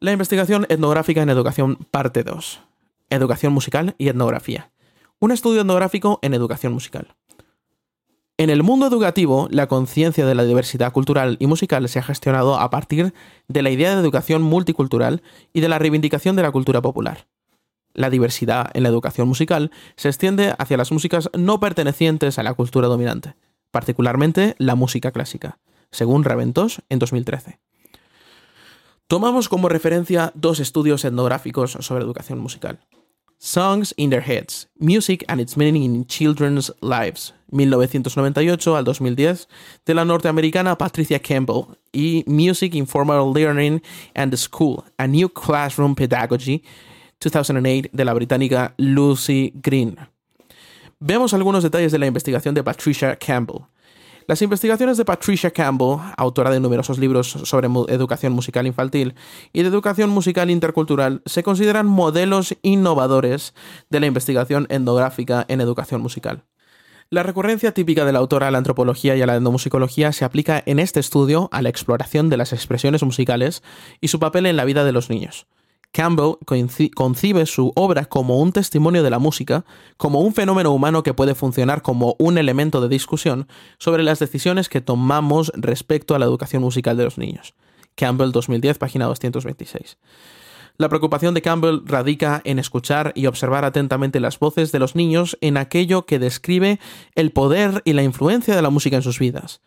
la investigación etnográfica en educación, parte 2. Educación musical y etnografía. Un estudio etnográfico en educación musical. En el mundo educativo, la conciencia de la diversidad cultural y musical se ha gestionado a partir de la idea de educación multicultural y de la reivindicación de la cultura popular. La diversidad en la educación musical se extiende hacia las músicas no pertenecientes a la cultura dominante, particularmente la música clásica, según Raventos en 2013. Tomamos como referencia dos estudios etnográficos sobre educación musical. Songs in Their Heads, Music and Its Meaning in Children's Lives, 1998 al 2010, de la norteamericana Patricia Campbell, y Music in Formal Learning and the School, A New Classroom Pedagogy, 2008, de la británica Lucy Green. Vemos algunos detalles de la investigación de Patricia Campbell. Las investigaciones de Patricia Campbell, autora de numerosos libros sobre educación musical infantil y de educación musical intercultural, se consideran modelos innovadores de la investigación etnográfica en educación musical. La recurrencia típica de la autora a la antropología y a la etnomusicología se aplica en este estudio a la exploración de las expresiones musicales y su papel en la vida de los niños. Campbell concibe su obra como un testimonio de la música, como un fenómeno humano que puede funcionar como un elemento de discusión sobre las decisiones que tomamos respecto a la educación musical de los niños. Campbell 2010, página 226. La preocupación de Campbell radica en escuchar y observar atentamente las voces de los niños en aquello que describe el poder y la influencia de la música en sus vidas.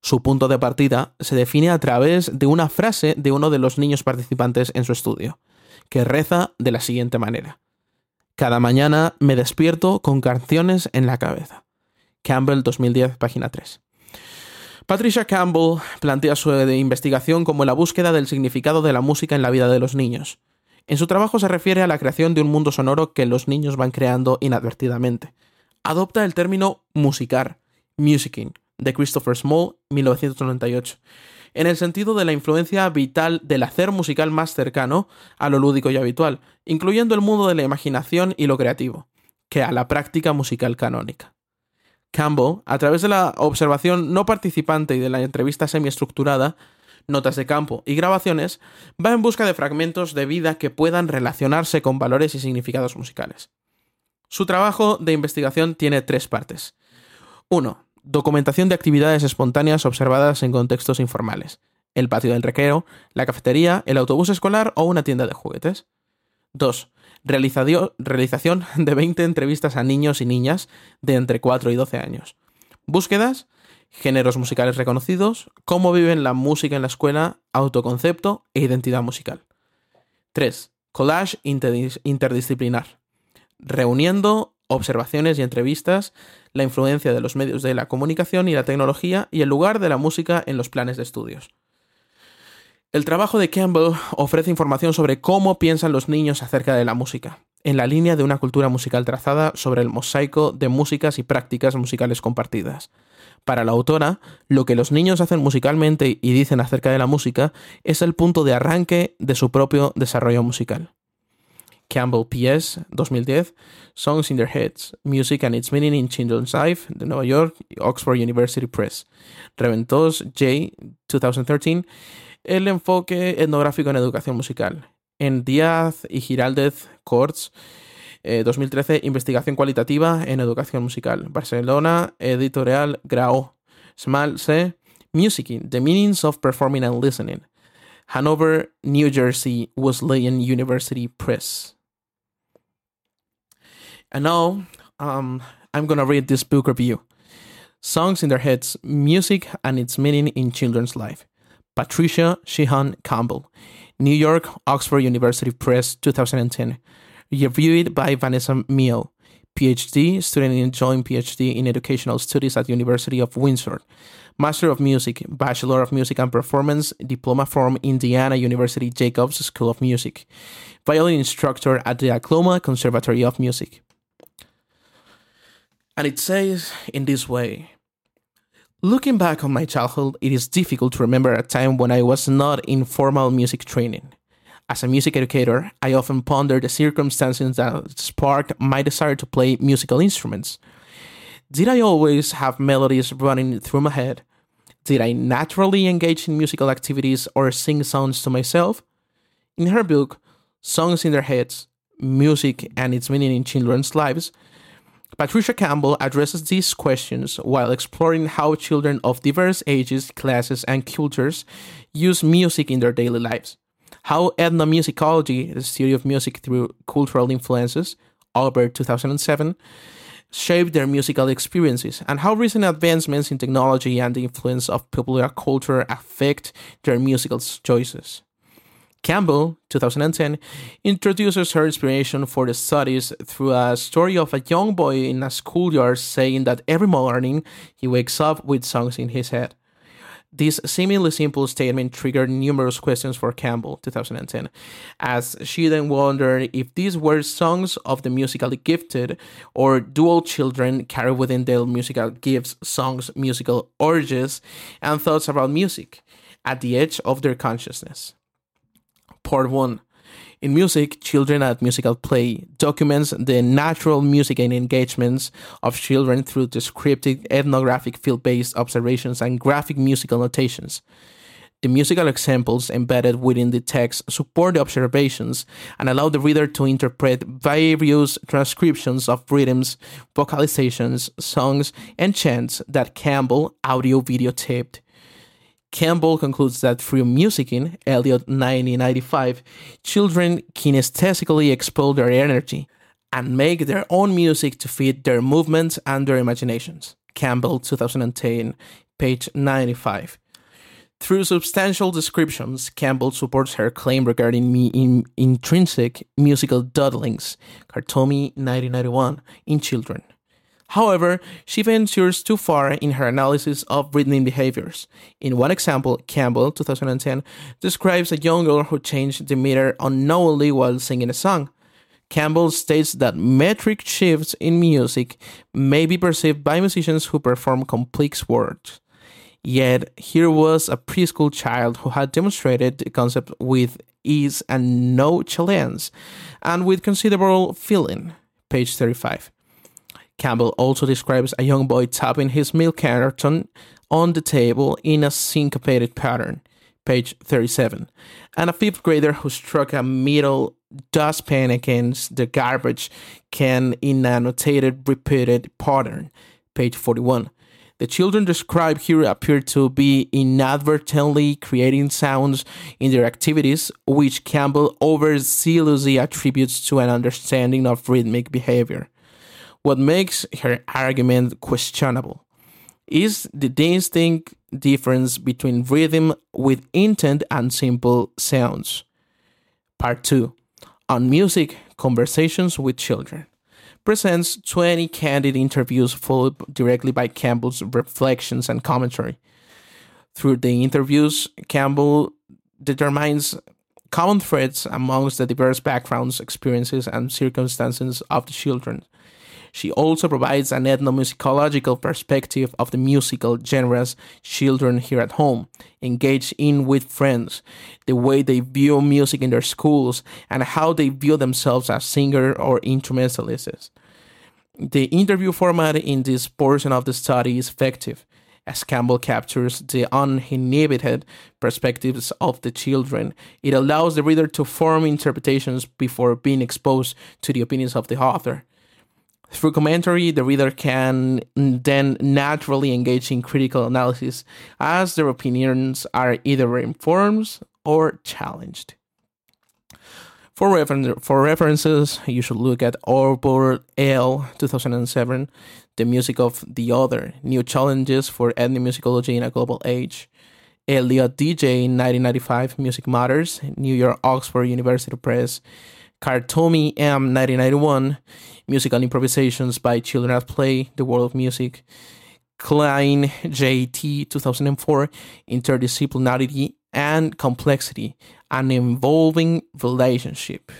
Su punto de partida se define a través de una frase de uno de los niños participantes en su estudio que reza de la siguiente manera. Cada mañana me despierto con canciones en la cabeza. Campbell 2010, página 3. Patricia Campbell plantea su investigación como la búsqueda del significado de la música en la vida de los niños. En su trabajo se refiere a la creación de un mundo sonoro que los niños van creando inadvertidamente. Adopta el término musicar, musicking, de Christopher Small, 1998, en el sentido de la influencia vital del hacer musical más cercano a lo lúdico y habitual, incluyendo el mundo de la imaginación y lo creativo, que a la práctica musical canónica. Campbell, a través de la observación no participante y de la entrevista semiestructurada, notas de campo y grabaciones, va en busca de fragmentos de vida que puedan relacionarse con valores y significados musicales. Su trabajo de investigación tiene tres partes. 1 documentación de actividades espontáneas observadas en contextos informales. El patio del recreo, la cafetería, el autobús escolar o una tienda de juguetes. 2. Realización de 20 entrevistas a niños y niñas de entre 4 y 12 años. Búsquedas, géneros musicales reconocidos, cómo viven la música en la escuela, autoconcepto e identidad musical. 3. Collage interdisciplinar. Reuniendo observaciones y entrevistas, la influencia de los medios de la comunicación y la tecnología y el lugar de la música en los planes de estudios. El trabajo de Campbell ofrece información sobre cómo piensan los niños acerca de la música, en la línea de una cultura musical trazada sobre el mosaico de músicas y prácticas musicales compartidas. Para la autora, lo que los niños hacen musicalmente y dicen acerca de la música es el punto de arranque de su propio desarrollo musical. Campbell P.S. 2010, Songs in Their Heads, Music and Its Meaning in Children's Life, de Nueva York, Oxford University Press. Reventos J. 2013, El enfoque etnográfico en educación musical. En Díaz y Giraldez Courts, 2013, Investigación cualitativa en educación musical. Barcelona, Editorial Grau. Small C. Music, The Meanings of Performing and Listening. Hanover, New Jersey, Wesleyan University Press. And now, um, I'm gonna read this book review Songs in Their Heads Music and Its Meaning in Children's Life. Patricia Sheehan Campbell, New York, Oxford University Press, 2010. Reviewed by Vanessa Mio, PhD, student in joint PhD in Educational Studies at University of Windsor. Master of Music, Bachelor of Music and Performance, diploma from Indiana University Jacobs School of Music, violin instructor at the Oklahoma Conservatory of Music. And it says in this way Looking back on my childhood, it is difficult to remember a time when I was not in formal music training. As a music educator, I often ponder the circumstances that sparked my desire to play musical instruments. Did I always have melodies running through my head? Did I naturally engage in musical activities or sing songs to myself? In her book, Songs in Their Heads Music and Its Meaning in Children's Lives, Patricia Campbell addresses these questions while exploring how children of diverse ages, classes, and cultures use music in their daily lives. How ethnomusicology, the study of music through cultural influences, Aubert 2007, shaped their musical experiences, and how recent advancements in technology and the influence of popular culture affect their musical choices. Campbell, 2010, introduces her inspiration for the studies through a story of a young boy in a schoolyard saying that every morning he wakes up with songs in his head. This seemingly simple statement triggered numerous questions for Campbell, 2010, as she then wondered if these were songs of the musically gifted or do all children carry within their musical gifts songs, musical urges, and thoughts about music at the edge of their consciousness. Part 1 in music, Children at Musical Play documents the natural music and engagements of children through descriptive, ethnographic, field based observations and graphic musical notations. The musical examples embedded within the text support the observations and allow the reader to interpret various transcriptions of rhythms, vocalizations, songs, and chants that Campbell audio videotaped. Campbell concludes that through musicking, Elliott 1995, children kinesthetically expel their energy and make their own music to fit their movements and their imaginations. Campbell 2010, page 95. Through substantial descriptions, Campbell supports her claim regarding me in intrinsic musical dawdlings, Kartomi 1991, in children. However, she ventures too far in her analysis of rhythmic behaviors. In one example, Campbell, 2010, describes a young girl who changed the meter unknowingly while singing a song. Campbell states that metric shifts in music may be perceived by musicians who perform complex words. Yet, here was a preschool child who had demonstrated the concept with ease and no challenge, and with considerable feeling. Page 35. Campbell also describes a young boy tapping his milk carton on the table in a syncopated pattern, page 37, and a fifth grader who struck a metal dustpan against the garbage can in a notated repeated pattern, page 41. The children described here appear to be inadvertently creating sounds in their activities, which Campbell overzealously attributes to an understanding of rhythmic behavior. What makes her argument questionable is the distinct difference between rhythm with intent and simple sounds. Part 2 On Music Conversations with Children presents 20 candid interviews followed directly by Campbell's reflections and commentary. Through the interviews, Campbell determines common threads amongst the diverse backgrounds, experiences, and circumstances of the children she also provides an ethnomusicological perspective of the musical genres children here at home, engage in with friends, the way they view music in their schools, and how they view themselves as singer or instrumentalists. The interview format in this portion of the study is effective as Campbell captures the uninhibited perspectives of the children. It allows the reader to form interpretations before being exposed to the opinions of the author. Through commentary, the reader can then naturally engage in critical analysis as their opinions are either informed or challenged. For, refer- for references, you should look at Aubert L 2007, The Music of the Other New Challenges for Ethnomusicology in a Global Age. Elliott DJ 1995, Music Matters, New York Oxford University Press. Kartomi M 1991, Musical Improvisations by Children at Play, The World of Music, Klein JT 2004, Interdisciplinarity and Complexity, An Involving Relationship.